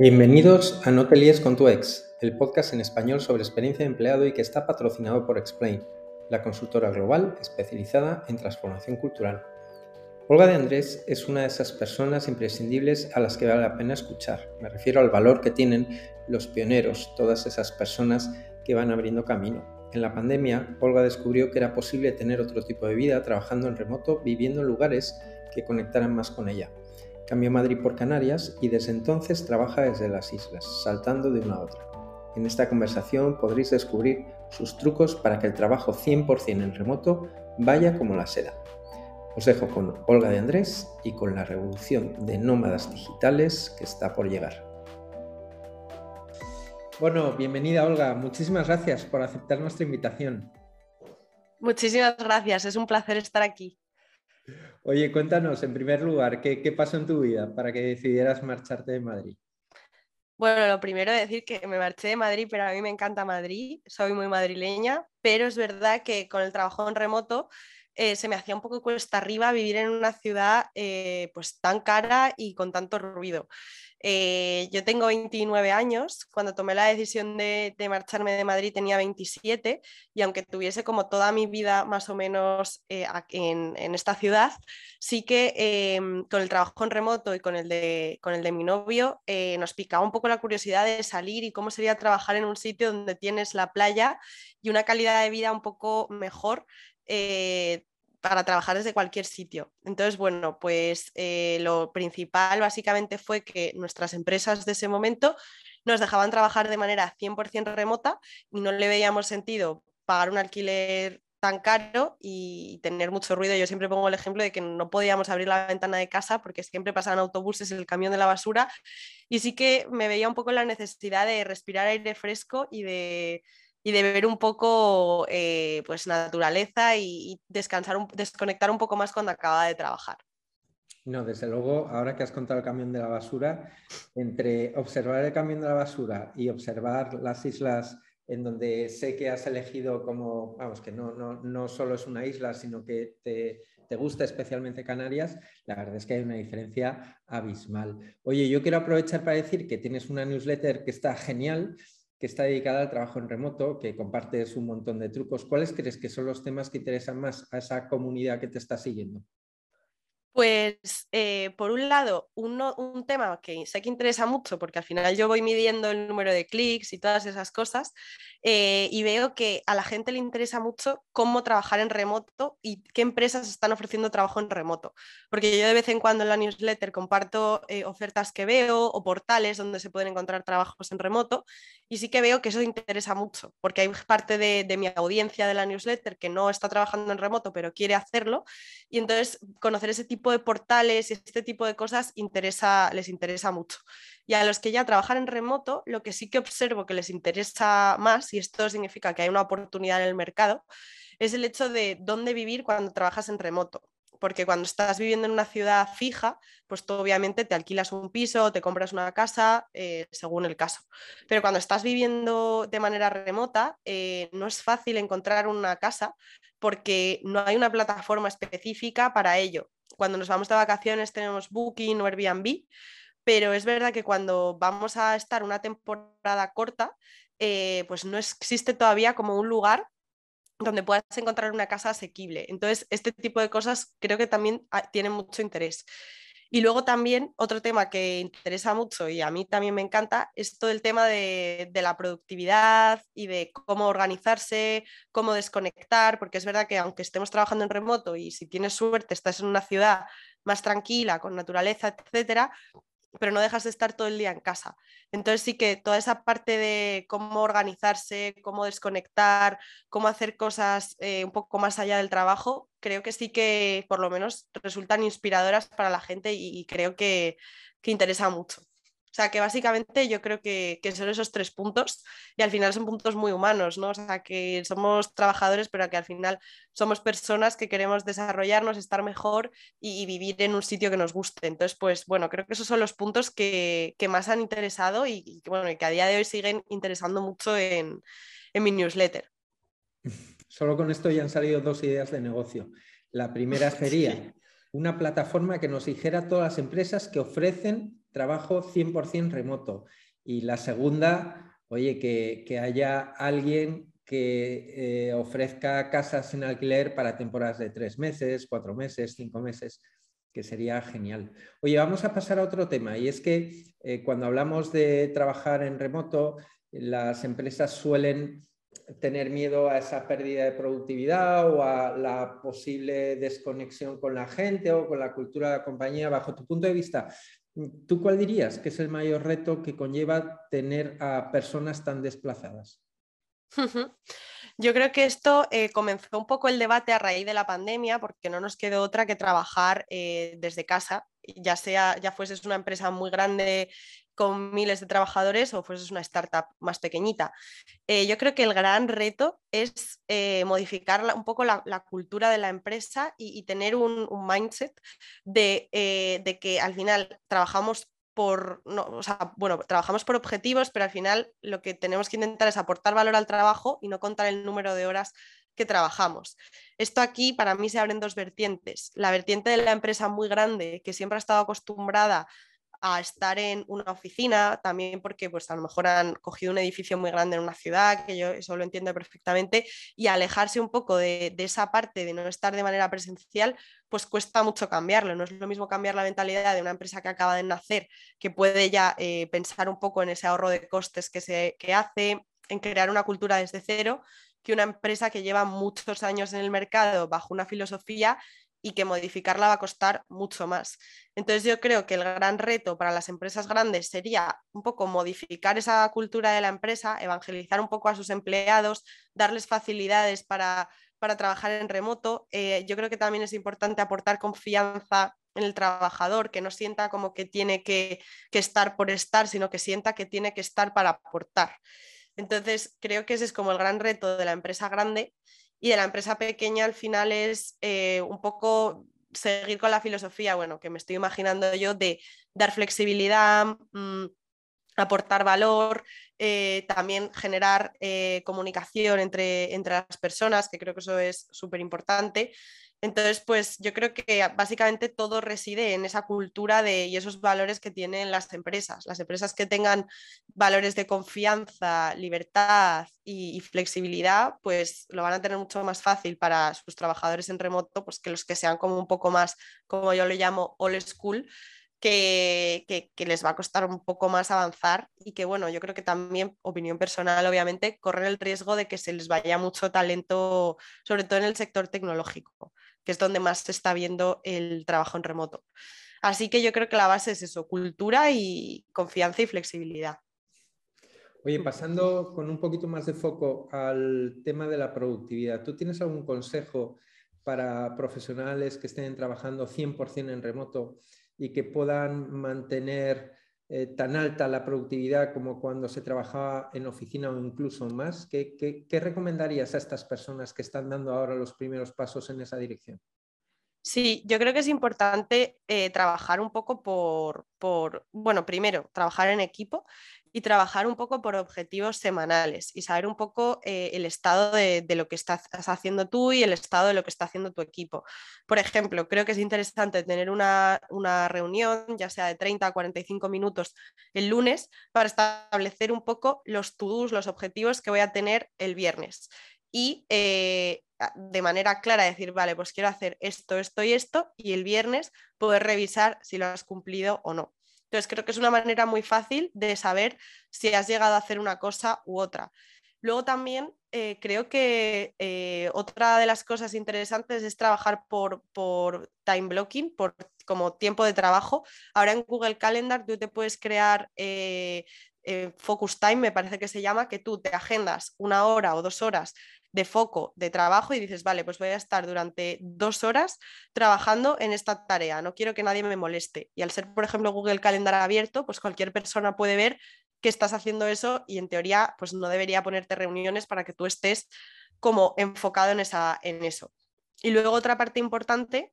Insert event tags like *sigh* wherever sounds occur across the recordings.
Bienvenidos a No te líes con tu ex, el podcast en español sobre experiencia de empleado y que está patrocinado por Explain, la consultora global especializada en transformación cultural. Olga de Andrés es una de esas personas imprescindibles a las que vale la pena escuchar. Me refiero al valor que tienen los pioneros, todas esas personas que van abriendo camino. En la pandemia, Olga descubrió que era posible tener otro tipo de vida trabajando en remoto, viviendo en lugares que conectaran más con ella. Cambió Madrid por Canarias y desde entonces trabaja desde las islas, saltando de una a otra. En esta conversación podréis descubrir sus trucos para que el trabajo 100% en remoto vaya como la seda. Os dejo con Olga de Andrés y con la revolución de nómadas digitales que está por llegar. Bueno, bienvenida Olga, muchísimas gracias por aceptar nuestra invitación. Muchísimas gracias, es un placer estar aquí. Oye, cuéntanos, en primer lugar, ¿qué, pasó en tu vida para que decidieras marcharte de Madrid? Bueno, lo primero es decir que me marché de Madrid, pero a mí me encanta Madrid, soy muy madrileña, pero es verdad que con el trabajo en remoto eh, se me hacía un poco cuesta arriba vivir en una ciudad eh, pues tan cara y con tanto ruido. Eh, yo tengo 29 años, cuando tomé la decisión de, marcharme de Madrid tenía 27 y aunque tuviese como toda mi vida más o menos eh, en, esta ciudad, sí que em, con el trabajo en remoto y con el de, con el de mi novio nos picaba un poco la curiosidad de salir y cómo sería trabajar en un sitio donde tienes la playa y una calidad de vida un poco mejor para trabajar desde cualquier sitio. Entonces, bueno, pues eh, lo principal básicamente fue que nuestras empresas de ese momento nos dejaban trabajar de manera 100% remota y no le veíamos sentido pagar un alquiler tan caro y tener mucho ruido. Yo siempre pongo el ejemplo de que no podíamos abrir la ventana de casa porque siempre pasaban autobuses, el camión de la basura y sí que me veía un poco la necesidad de respirar aire fresco y de y de ver un poco eh, pues naturaleza y, descansar, desconectar un poco más cuando acaba de trabajar. No, desde luego, ahora que has contado el camión de la basura, entre observar el camión de la basura y observar las islas en donde sé que has elegido como, vamos, que no, no, no solo es una isla, sino que te, te, gusta especialmente Canarias, la verdad es que hay una diferencia abismal. Oye, yo quiero aprovechar para decir que tienes una newsletter que está genial, que está dedicada al trabajo en remoto, que compartes un montón de trucos. ¿Cuáles crees que son los temas que interesan más a esa comunidad que te está siguiendo? Pues eh, por un lado, un tema que sé que interesa mucho, porque al final yo voy midiendo el número de clics y todas esas cosas, eh, y veo que a la gente le interesa mucho cómo trabajar en remoto y qué empresas están ofreciendo trabajo en remoto. Porque yo de vez en cuando en la newsletter comparto eh, ofertas que veo o portales donde se pueden encontrar trabajos en remoto, y sí que veo que eso interesa mucho, porque hay parte de, de mi audiencia de la newsletter que no está trabajando en remoto, pero quiere hacerlo, y entonces conocer ese tipo de portales y este tipo de cosas les interesa mucho. Y a los que ya trabajan en remoto, lo que sí que observo que les interesa más, y esto significa que hay una oportunidad en el mercado, es el hecho de dónde vivir cuando trabajas en remoto porque cuando estás viviendo en una ciudad fija, pues tú obviamente te alquilas un piso te compras una casa, eh, según el caso. Pero cuando estás viviendo de manera remota, eh, no es fácil encontrar una casa porque no hay una plataforma específica para ello. Cuando nos vamos de vacaciones tenemos Booking o Airbnb, pero es verdad que cuando vamos a estar una temporada corta, eh, pues no existe todavía como un lugar donde puedas encontrar una casa asequible. Entonces, este tipo de cosas creo que también ah, tienen mucho interés. Y luego también otro tema que interesa mucho y a mí también me encanta es todo el tema de, la productividad y de cómo organizarse, cómo desconectar, porque es verdad que aunque estemos trabajando en remoto y si tienes suerte estás en una ciudad más tranquila, con naturaleza, etcétera, pero no dejas de estar todo el día en casa. Entonces sí que toda esa parte de cómo organizarse, cómo desconectar, cómo hacer cosas eh, un poco más allá del trabajo, creo que sí que por lo menos resultan inspiradoras para la gente y, creo que, que interesa mucho. O sea, que básicamente yo creo que, son esos tres puntos y al final son puntos muy humanos, ¿no? O sea, que somos trabajadores, pero que al final somos personas que queremos desarrollarnos, estar mejor y, vivir en un sitio que nos guste. Entonces, pues bueno, creo que esos son los puntos que, más han interesado y, que, bueno, que a día de hoy siguen interesando mucho en, en mi newsletter. *laughs* Solo con esto ya han salido dos ideas de negocio. La primera *laughs* sería una plataforma que nos dijera todas las empresas que ofrecen trabajo 100% remoto. Y la segunda, oye, que, haya alguien que eh, ofrezca casas en alquiler para temporadas de tres meses, cuatro meses, cinco meses, que sería genial. Oye, vamos a pasar a otro tema y es que eh, cuando hablamos de trabajar en remoto, las empresas suelen tener miedo a esa pérdida de productividad o a la posible desconexión con la gente o con la cultura de la compañía. Bajo tu punto de vista, ¿tú cuál dirías que es el mayor reto que conlleva tener a personas tan desplazadas? Yo creo que esto eh, comenzó un poco el debate a raíz de la pandemia porque no nos quedó otra que trabajar eh, desde casa, ya sea, ya fueses una empresa muy grande con miles de trabajadores o fueses una startup más pequeñita. Eh, yo creo que el gran reto es modificar un poco la, cultura de la empresa y, tener un, mindset de, de que al final trabajamos por, no, bueno, trabajamos por objetivos, pero al final lo que tenemos que intentar es aportar valor al trabajo y no contar el número de horas que trabajamos. Esto aquí para mí se abren dos vertientes. La vertiente de la empresa muy grande que siempre ha estado acostumbrada a estar en una oficina, también porque pues a lo mejor han cogido un edificio muy grande en una ciudad, que yo eso lo entiendo perfectamente, y alejarse un poco de, esa parte de no estar de manera presencial, pues cuesta mucho cambiarlo. No es lo mismo cambiar la mentalidad de una empresa que acaba de nacer, que puede ya eh, pensar un poco en ese ahorro de costes que, se, que hace, en crear una cultura desde cero, que una empresa que lleva muchos años en el mercado bajo una filosofía y que modificarla va a costar mucho más. Entonces yo creo que el gran reto para las empresas grandes sería un poco modificar esa cultura de la empresa, evangelizar un poco a sus empleados, darles facilidades para, trabajar en remoto. Eh, yo creo que también es importante aportar confianza en el trabajador, que no sienta como que tiene que, que estar por estar, sino que sienta que tiene que estar para aportar. Entonces, creo que ese es como el gran reto de la empresa grande y de la empresa pequeña al final es eh, un poco seguir con la filosofía, bueno, que me estoy imaginando yo de dar flexibilidad, mm, aportar valor, eh, también generar eh, comunicación entre, entre las personas, que creo que eso es súper importante. Entonces, pues yo creo que básicamente todo reside en esa cultura de, y esos valores que tienen las empresas. Las empresas que tengan valores de confianza, libertad y, flexibilidad, pues lo van a tener mucho más fácil para sus trabajadores en remoto, pues que los que sean como un poco más, como yo lo llamo, old school. Que, que, les va a costar un poco más avanzar y que, bueno, yo creo que también, opinión personal, obviamente, corren el riesgo de que se les vaya mucho talento, sobre todo en el sector tecnológico que es donde más se está viendo el trabajo en remoto. Así que yo creo que la base es eso, cultura y confianza y flexibilidad. Oye, pasando con un poquito más de foco al tema de la productividad, ¿tú tienes algún consejo para profesionales que estén trabajando 100% en remoto y que puedan mantener eh, tan alta la productividad como cuando se trabajaba en oficina o incluso más? ¿Qué, recomendarías a estas personas que están dando ahora los primeros pasos en esa dirección? Sí, yo creo que es importante eh, trabajar un poco por, bueno, primero, trabajar en equipo y trabajar un poco por objetivos semanales y saber un poco eh, el estado de, lo que estás haciendo tú y el estado de lo que está haciendo tu equipo. Por ejemplo, creo que es interesante tener una, reunión, ya sea de 30 a 45 minutos el lunes, para establecer un poco los to-dos, los objetivos que voy a tener el viernes. Y eh, de manera clara decir, vale, pues quiero hacer esto, esto y esto, y el viernes poder revisar si lo has cumplido o no. Entonces creo que es una manera muy fácil de saber si has llegado a hacer una cosa u otra. Luego también eh, creo que eh, otra de las cosas interesantes es trabajar por, time blocking, por como tiempo de trabajo. Ahora en Google Calendar tú te puedes crear eh, Focus Time, me parece que se llama, que tú te agendas una hora o dos horas de foco de trabajo y dices, vale, pues voy a estar durante dos horas trabajando en esta tarea, no quiero que nadie me moleste. Y al ser, por ejemplo, Google Calendar abierto, pues cualquier persona puede ver que estás haciendo eso y en teoría, pues no debería ponerte reuniones para que tú estés como enfocado en, esa, en eso. Y luego otra parte importante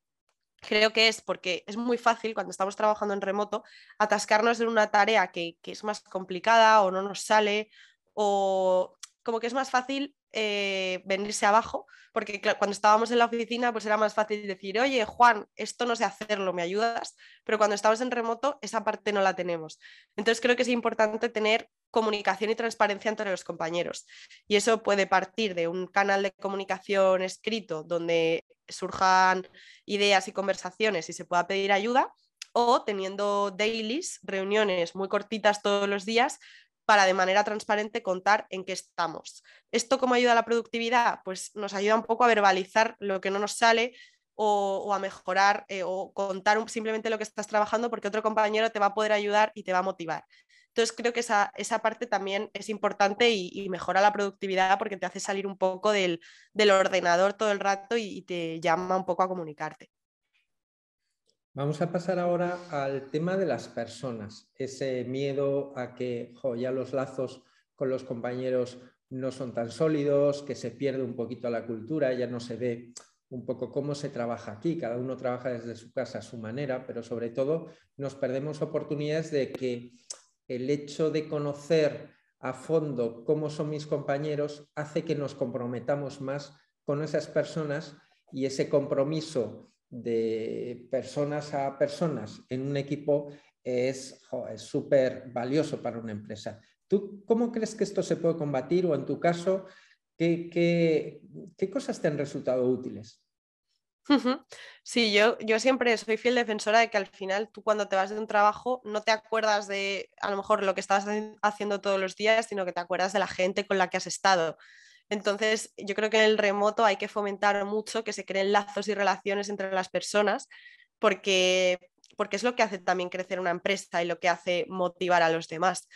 creo que es porque es muy fácil cuando estamos trabajando en remoto atascarnos en una tarea que, que, es más complicada o no nos sale o como que es más fácil eh, venirse abajo, porque cuando estábamos en la oficina pues era más fácil decir, oye Juan, esto no sé hacerlo, ¿me ayudas? Pero cuando estamos en remoto esa parte no la tenemos. Entonces creo que es importante tener comunicación y transparencia entre los compañeros. Y eso puede partir de un canal de comunicación escrito donde surjan ideas y conversaciones y se pueda pedir ayuda, o teniendo dailies, reuniones muy cortitas todos los días para de manera transparente contar en qué estamos. ¿Esto cómo ayuda a la productividad? Pues nos ayuda un poco a verbalizar lo que no nos sale o, a mejorar eh, o contar simplemente lo que estás trabajando porque otro compañero te va a poder ayudar y te va a motivar. Entonces creo que esa, parte también es importante y, mejora la productividad porque te hace salir un poco del, ordenador todo el rato y te llama un poco a comunicarte. Vamos a pasar ahora al tema de las personas, ese miedo a que ya los lazos con los compañeros no son tan sólidos, que se pierde un poquito la cultura, ya no se ve un poco cómo se trabaja aquí, cada uno trabaja desde su casa a su manera, pero sobre todo nos perdemos oportunidades de que el hecho de conocer a fondo cómo son mis compañeros hace que nos comprometamos más con esas personas y ese compromiso de personas a personas en un equipo es súper valioso para una empresa. ¿Tú cómo crees que esto se puede combatir o en tu caso, qué, qué, cosas te han resultado útiles? Sí, yo, yo siempre soy fiel defensora de que al final tú cuando te vas de un trabajo no te acuerdas de a lo mejor lo que estabas haciendo todos los días, sino que te acuerdas de la gente con la que has estado. Entonces, yo creo que en el remoto hay que fomentar mucho que se creen lazos y relaciones entre las personas, porque, porque es lo que hace también crecer una empresa y lo que hace motivar a los demás.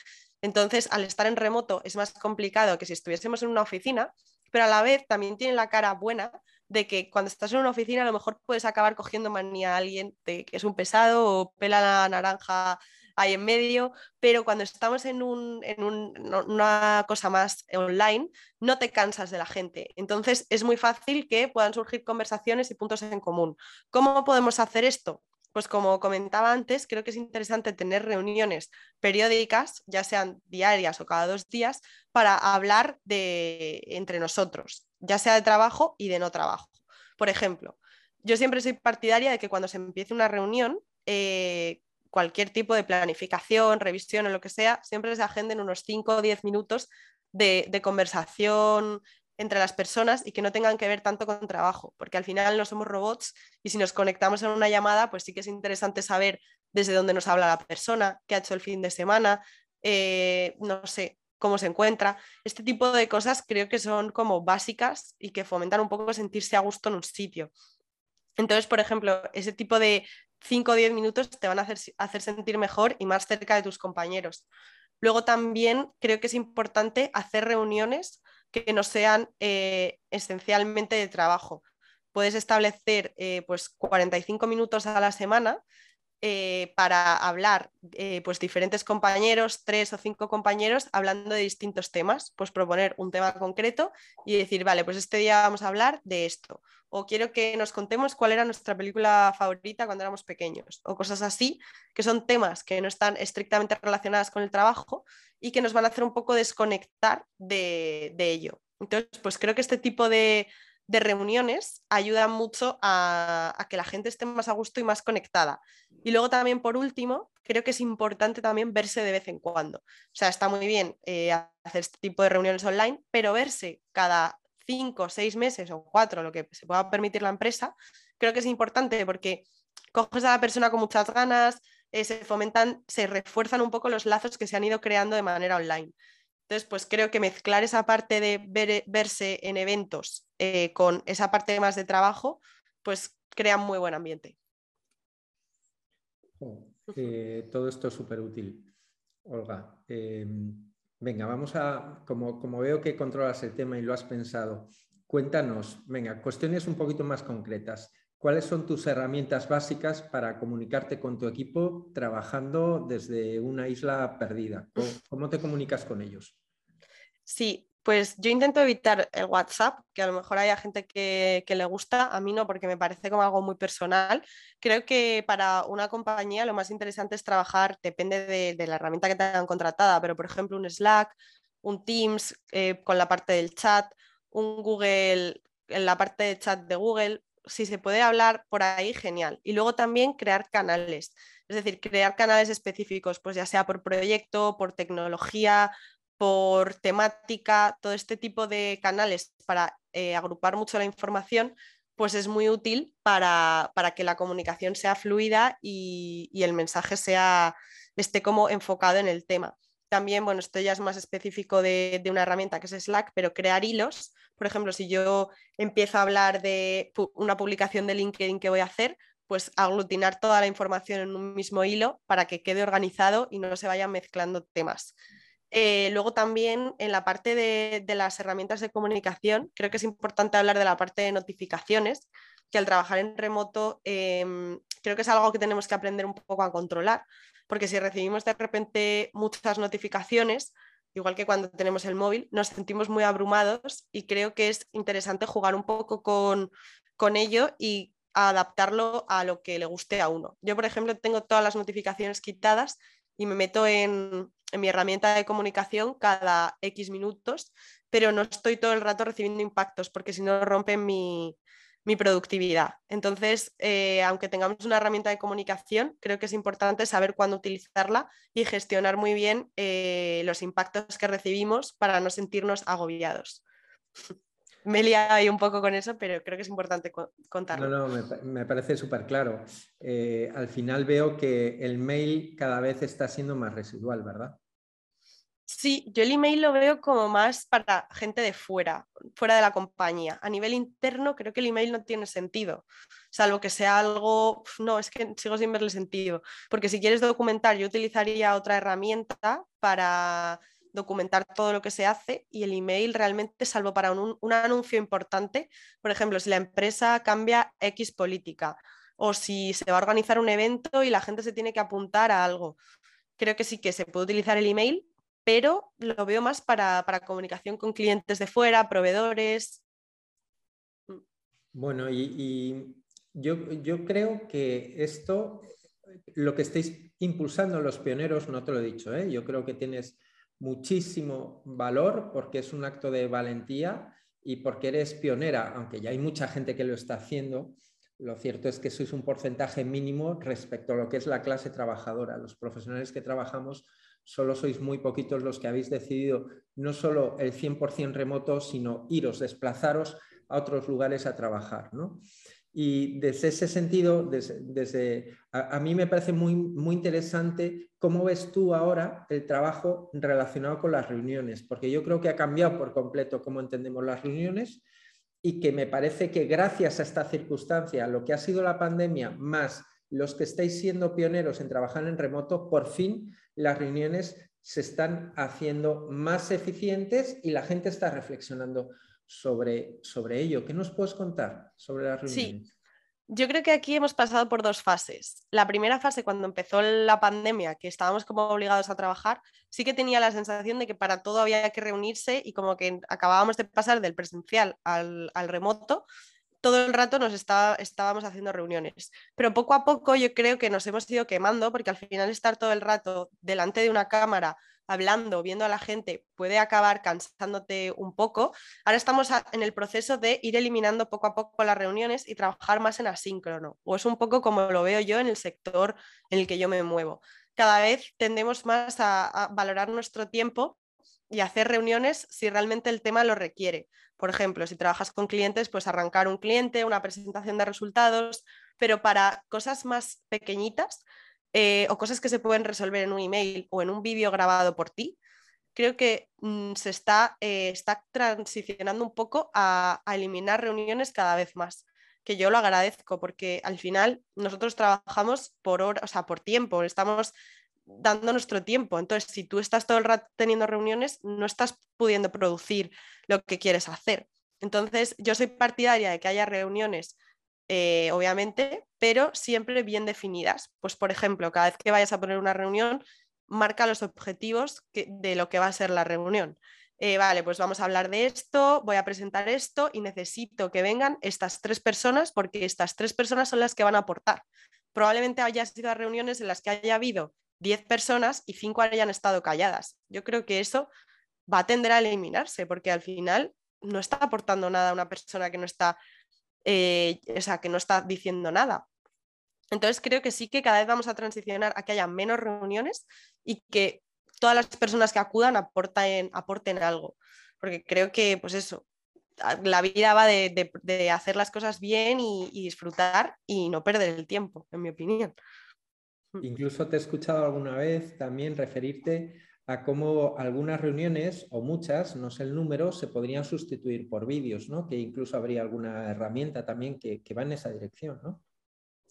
Entonces, al estar en remoto es más complicado que si estuviésemos en una oficina, pero a la vez también tiene la cara buena de que cuando estás en una oficina a lo mejor puedes acabar cogiendo manía a alguien de que es un pesado o pela la naranja ahí en medio, pero cuando estamos en, una cosa más online, no te cansas de la gente. Entonces es muy fácil que puedan surgir conversaciones y puntos en común. ¿Cómo podemos hacer esto? Pues como comentaba antes, creo que es interesante tener reuniones periódicas, ya sean diarias o cada dos días, para hablar de entre nosotros, ya sea de trabajo y de no trabajo. Por ejemplo, yo siempre soy partidaria de que cuando se empiece una reunión, eh, cualquier tipo de planificación, revisión o lo que sea, siempre se agenden unos 5 o 10 minutos de, conversación entre las personas y que no tengan que ver tanto con trabajo, porque al final no somos robots y si nos conectamos en una llamada, pues sí que es interesante saber desde dónde nos habla la persona, qué ha hecho el fin de semana, eh, no sé, cómo se encuentra. Este tipo de cosas creo que son como básicas y que fomentan un poco sentirse a gusto en un sitio. Entonces, por ejemplo, ese tipo de 5 o 10 minutos te van a hacer, hacer sentir mejor y más cerca de tus compañeros. Luego también creo que es importante hacer reuniones que no sean eh, esencialmente de trabajo. Puedes establecer eh, pues 45 minutos a la semana eh, para hablar, eh, pues diferentes compañeros, tres o cinco compañeros, hablando de distintos temas, pues proponer un tema concreto y decir, vale, pues este día vamos a hablar de esto, o quiero que nos contemos cuál era nuestra película favorita cuando éramos pequeños, o cosas así, que son temas que no están estrictamente relacionadas con el trabajo y que nos van a hacer un poco desconectar de, de ello. Entonces, pues creo que este tipo de, de reuniones ayudan mucho a, que la gente esté más a gusto y más conectada. Y luego también, por último, creo que es importante también verse de vez en cuando. O sea, está muy bien eh, hacer este tipo de reuniones online, pero verse cada cinco, seis meses o cuatro, lo que se pueda permitir la empresa, creo que es importante porque coges a la persona con muchas ganas, eh, se fomentan, se refuerzan un poco los lazos que se han ido creando de manera online. Entonces, pues creo que mezclar esa parte de verse en eventos eh, con esa parte más de trabajo, pues crea muy buen ambiente. todo esto es súper útil, Olga. Em, venga, vamos a, como, como veo que controlas el tema y lo has pensado, cuéntanos, venga, cuestiones un poquito más concretas. ¿Cuáles son tus herramientas básicas para comunicarte con tu equipo trabajando desde una isla perdida? ¿Cómo, te comunicas con ellos? Sí, pues yo intento evitar el WhatsApp, que a lo mejor haya gente que, le gusta, a mí no, porque me parece como algo muy personal. Creo que para una compañía lo más interesante es trabajar, depende de, la herramienta que tengan contratada, pero por ejemplo un Slack, un Teams eh, con la parte del chat un Google, en la parte de chat de Google, si se puede hablar por ahí, genial. Y luego también crear canales, es decir, crear canales específicos, pues ya sea por proyecto, por tecnología, por temática, todo este tipo de canales para eh, agrupar mucho la información, pues es muy útil para, que la comunicación sea fluida y, el mensaje sea, esté como enfocado en el tema. También, bueno, esto ya es más específico de, de, una herramienta que es Slack, pero crear hilos. Por ejemplo, si yo empiezo a hablar de una publicación de LinkedIn que voy a hacer, pues aglutinar toda la información en un mismo hilo para que quede organizado y no se vayan mezclando temas. Eh, luego también en la parte de, las herramientas de comunicación, creo que es importante hablar de la parte de notificaciones, que al trabajar en remoto em, creo que es algo que tenemos que aprender un poco a controlar, porque si recibimos de repente muchas notificaciones, igual que cuando tenemos el móvil, nos sentimos muy abrumados y creo que es interesante jugar un poco con, con ello y adaptarlo a lo que le guste a uno. Yo, por ejemplo, tengo todas las notificaciones quitadas y me meto en, mi herramienta de comunicación cada X minutos, pero no estoy todo el rato recibiendo impactos porque si no rompen mi, productividad. Entonces, eh, aunque tengamos una herramienta de comunicación, creo que es importante saber cuándo utilizarla y gestionar muy bien eh, los impactos que recibimos para no sentirnos agobiados. *laughs* me he liado ahí un poco con eso, pero creo que es importante contarlo. No, no, me, parece súper claro. Eh, al final veo que el mail cada vez está siendo más residual, ¿verdad? Sí, yo el email lo veo como más para gente de fuera, fuera de la compañía. A nivel interno creo que el email no tiene sentido, salvo que sea algo, no, es que sigo sin verle sentido, porque si quieres documentar yo utilizaría otra herramienta para documentar todo lo que se hace y el email realmente, salvo para un, anuncio importante, por ejemplo, si la empresa cambia X política o si se va a organizar un evento y la gente se tiene que apuntar a algo. Creo que sí que se puede utilizar el email, pero lo veo más para, comunicación con clientes de fuera, proveedores. Bueno, y, yo, yo, creo que esto, lo que estáis impulsando los pioneros, no te lo he dicho, ¿eh? yo creo que tienes muchísimo valor porque es un acto de valentía y porque eres pionera, aunque ya hay mucha gente que lo está haciendo. Lo cierto es que sois un porcentaje mínimo respecto a lo que es la clase trabajadora. Los profesionales que trabajamos solo sois muy poquitos los que habéis decidido no solo el 100% remoto, sino iros, desplazaros a otros lugares a trabajar. ¿no? Y desde ese sentido, desde, a, mí me parece muy, muy interesante cómo ves tú ahora el trabajo relacionado con las reuniones, porque yo creo que ha cambiado por completo cómo entendemos las reuniones y que me parece que gracias a esta circunstancia, lo que ha sido la pandemia, más los que estáis siendo pioneros en trabajar en remoto, por fin las reuniones se están haciendo más eficientes y la gente está reflexionando sobre, sobre ello. ¿Qué nos puedes contar sobre las reuniones? Sí. Yo creo que aquí hemos pasado por dos fases. La primera fase, cuando empezó la pandemia, que estábamos como obligados a trabajar, sí que tenía la sensación de que para todo había que reunirse y como que acabábamos de pasar del presencial al, remoto, todo el rato nos estábamos haciendo reuniones. Pero poco a poco yo creo que nos hemos ido quemando porque al final estar todo el rato delante de una cámara hablando, viendo a la gente, puede acabar cansándote un poco. Ahora estamos en el proceso de ir eliminando poco a poco las reuniones y trabajar más en asíncrono, o es un poco como lo veo yo en el sector en el que yo me muevo. Cada vez tendemos más a, a valorar nuestro tiempo y hacer reuniones si realmente el tema lo requiere. Por ejemplo, si trabajas con clientes, pues arrancar un cliente, una presentación de resultados, pero para cosas más pequeñitas, eh, o cosas que se pueden resolver en un email o en un vídeo grabado por ti, creo que mm, se está, eh, está transicionando un poco a, eliminar reuniones cada vez más, que yo lo agradezco porque al final nosotros trabajamos por hora, o sea, por tiempo, estamos dando nuestro tiempo. Entonces, si tú estás todo el rato teniendo reuniones, no estás pudiendo producir lo que quieres hacer. Entonces, yo soy partidaria de que haya reuniones eh, obviamente, pero siempre bien definidas. Pues, por ejemplo, cada vez que vayas a poner una reunión, marca los objetivos de lo que va a ser la reunión. Eh, vale, pues vamos a hablar de esto, voy a presentar esto y necesito que vengan estas tres personas porque estas tres personas son las que van a aportar. Probablemente haya sido reuniones en las que haya habido 10 personas y 5 hayan estado calladas. Yo creo que eso va a tender a eliminarse porque al final no está aportando nada a una persona que no está, eh, o sea, que no está diciendo nada. Entonces creo que sí que cada vez vamos a transicionar a que haya menos reuniones y que todas las personas que acudan aporten, aporten algo. Porque creo que, pues eso, la vida va de, hacer las cosas bien y, disfrutar y no perder el tiempo, en mi opinión. Mm. Incluso te he escuchado alguna vez también referirte a cómo algunas reuniones, o muchas, no sé el número, se podrían sustituir por vídeos, ¿no? Que incluso habría alguna herramienta también que, que va en esa dirección, ¿no?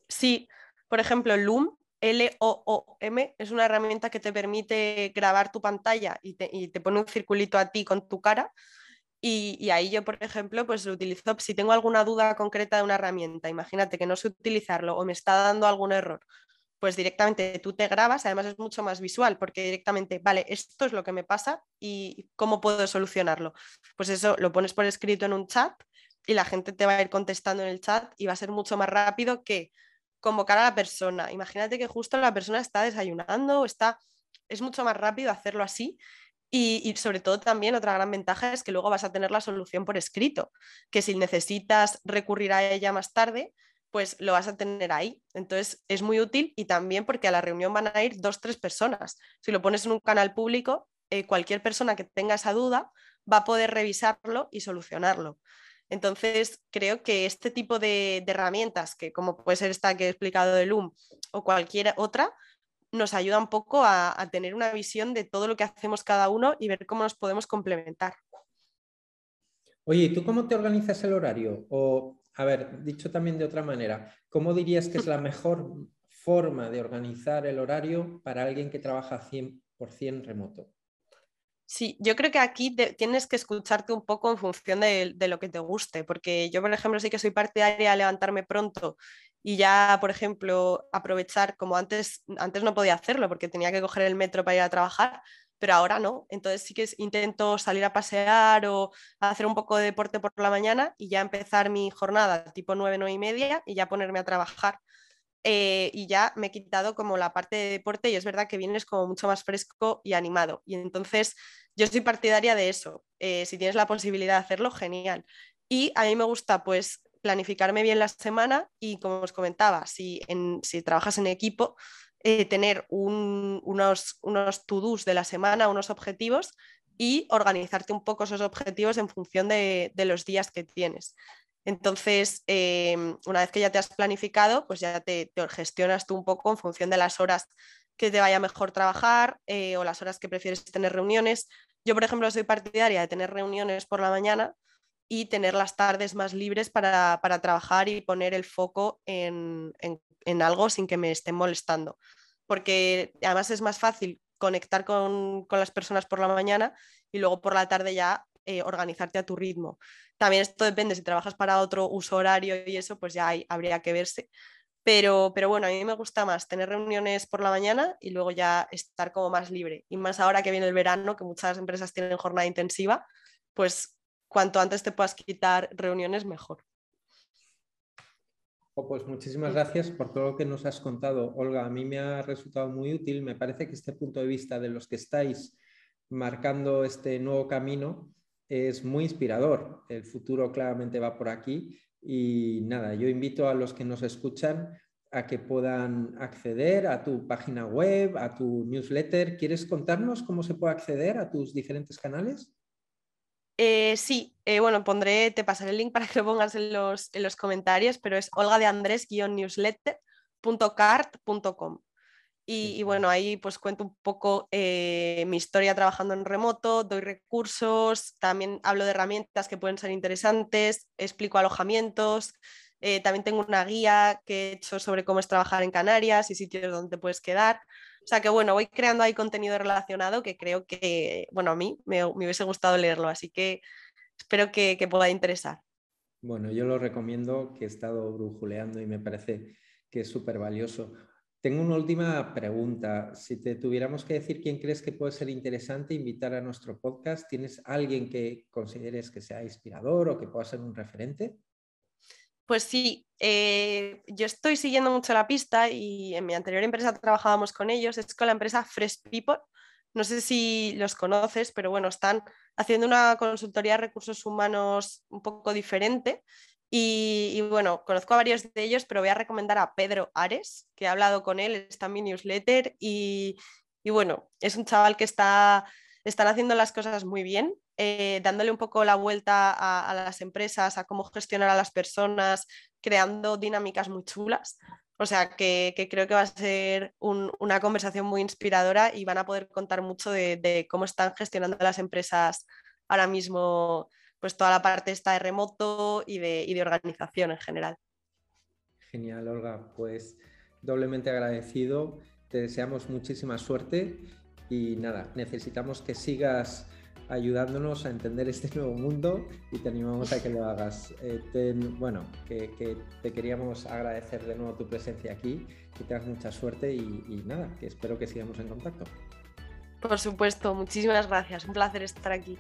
Sí, por ejemplo, Loom, L-O-O-M, es una herramienta que te permite grabar tu pantalla y te, pone un circulito a ti con tu cara. Y, ahí yo, por ejemplo, pues lo utilizo si tengo alguna duda concreta de una herramienta, imagínate que no sé utilizarlo o me está dando algún error, pues directamente tú te grabas, además es mucho más visual porque directamente, vale, esto es lo que me pasa y cómo puedo solucionarlo. Pues eso lo pones por escrito en un chat y la gente te va a ir contestando en el chat y va a ser mucho más rápido que convocar a la persona. Imagínate que justo la persona está desayunando, está, es mucho más rápido hacerlo así. Y, sobre todo también otra gran ventaja es que luego vas a tener la solución por escrito, que si necesitas recurrir a ella más tarde, pues lo vas a tener ahí. Entonces es muy útil y también porque a la reunión van a ir dos, tres personas. Si lo pones en un canal público, eh, cualquier persona que tenga esa duda va a poder revisarlo y solucionarlo. Entonces, creo que este tipo de, herramientas, que como puede ser esta que he explicado de Loom o cualquier otra, nos ayuda un poco a, tener una visión de todo lo que hacemos cada uno y ver cómo nos podemos complementar. Oye, ¿y tú cómo te organizas el horario? O, a ver, dicho también de otra manera, ¿cómo dirías que es la mejor forma de organizar el horario para alguien que trabaja 100% remoto? Sí, yo creo que aquí tienes que escucharte un poco en función de, lo que te guste, porque yo, por ejemplo, sí que soy partidaria de levantarme pronto y ya, por ejemplo, aprovechar, como antes, antes no podía hacerlo porque tenía que coger el metro para ir a trabajar, pero ahora no. Entonces sí que intento salir a pasear o hacer un poco de deporte por la mañana y ya empezar mi jornada tipo 9, 9 y media y ya ponerme a trabajar. Eh, y ya me he quitado como la parte de deporte y es verdad que vienes como mucho más fresco y animado. Y entonces yo soy partidaria de eso. Eh, si tienes la posibilidad de hacerlo, genial. Y a mí me gusta pues planificarme bien la semana y como os comentaba, si, si trabajas en equipo, eh, tener unos, unos to-dos de la semana, unos objetivos y organizarte un poco esos objetivos en función de, de los días que tienes. Entonces, em, una vez que ya te has planificado, pues ya te, gestionas tú un poco en función de las horas que te vaya mejor trabajar eh, o las horas que prefieres tener reuniones. Yo, por ejemplo, soy partidaria de tener reuniones por la mañana y tener las tardes más libres para, trabajar y poner el foco en, algo sin que me estén molestando. Porque además es más fácil conectar con, con, las personas por la mañana y luego por la tarde ya eh, organizarte a tu ritmo. También esto depende, si trabajas para otro uso horario y eso, pues ya habría que verse. Pero, pero bueno, a mí me gusta más tener reuniones por la mañana y luego ya estar como más libre. Y más ahora que viene el verano, que muchas empresas tienen jornada intensiva, pues cuanto antes te puedas quitar reuniones, mejor. Oh, pues muchísimas gracias por todo lo que nos has contado, Olga. A mí me ha resultado muy útil. Me parece que este punto de vista de los que estáis marcando este nuevo camino es muy inspirador. El futuro claramente va por aquí y nada, yo invito a los que nos escuchan a que puedan acceder a tu página web, a tu newsletter. ¿Quieres contarnos cómo se puede acceder a tus diferentes canales? Eh, sí, eh, bueno, pondré, te pasaré el link para que lo pongas en los, en los comentarios, pero es olga de andrés-newsletter.cart.com. Y, bueno, ahí pues cuento un poco eh, mi historia trabajando en remoto, doy recursos, también hablo de herramientas que pueden ser interesantes, explico alojamientos, eh, también tengo una guía que he hecho sobre cómo es trabajar en Canarias y sitios donde te puedes quedar. O sea que bueno, voy creando ahí contenido relacionado que creo que, bueno, a mí me, hubiese gustado leerlo, así que espero que, que pueda interesar. Bueno, yo lo recomiendo, que he estado brujuleando y me parece que es súper valioso. Tengo una última pregunta. Si te tuviéramos que decir quién crees que puede ser interesante invitar a nuestro podcast, ¿tienes alguien que consideres que sea inspirador o que pueda ser un referente? Pues sí, eh, yo estoy siguiendo mucho la pista y en mi anterior empresa trabajábamos con ellos, es con la empresa Fresh People. No sé si los conoces, pero bueno, están haciendo una consultoría de recursos humanos un poco diferente. Y, bueno, conozco a varios de ellos, pero voy a recomendar a Pedro Ares, que he hablado con él, está en mi newsletter. Y, bueno, es un chaval que está, están haciendo las cosas muy bien, eh, dándole un poco la vuelta a, las empresas, a cómo gestionar a las personas, creando dinámicas muy chulas. O sea que, creo que va a ser una conversación muy inspiradora y van a poder contar mucho de, cómo están gestionando las empresas ahora mismo, pues toda la parte está de remoto y de, y de organización en general. Genial, Olga. Pues doblemente agradecido. Te deseamos muchísima suerte y nada, necesitamos que sigas ayudándonos a entender este *laughs* nuevo mundo y te animamos a que lo hagas. Eh, bueno, que, te queríamos agradecer de nuevo tu presencia aquí, que tengas mucha suerte y, y nada, que espero que sigamos en contacto. Por supuesto, muchísimas gracias, un placer estar aquí.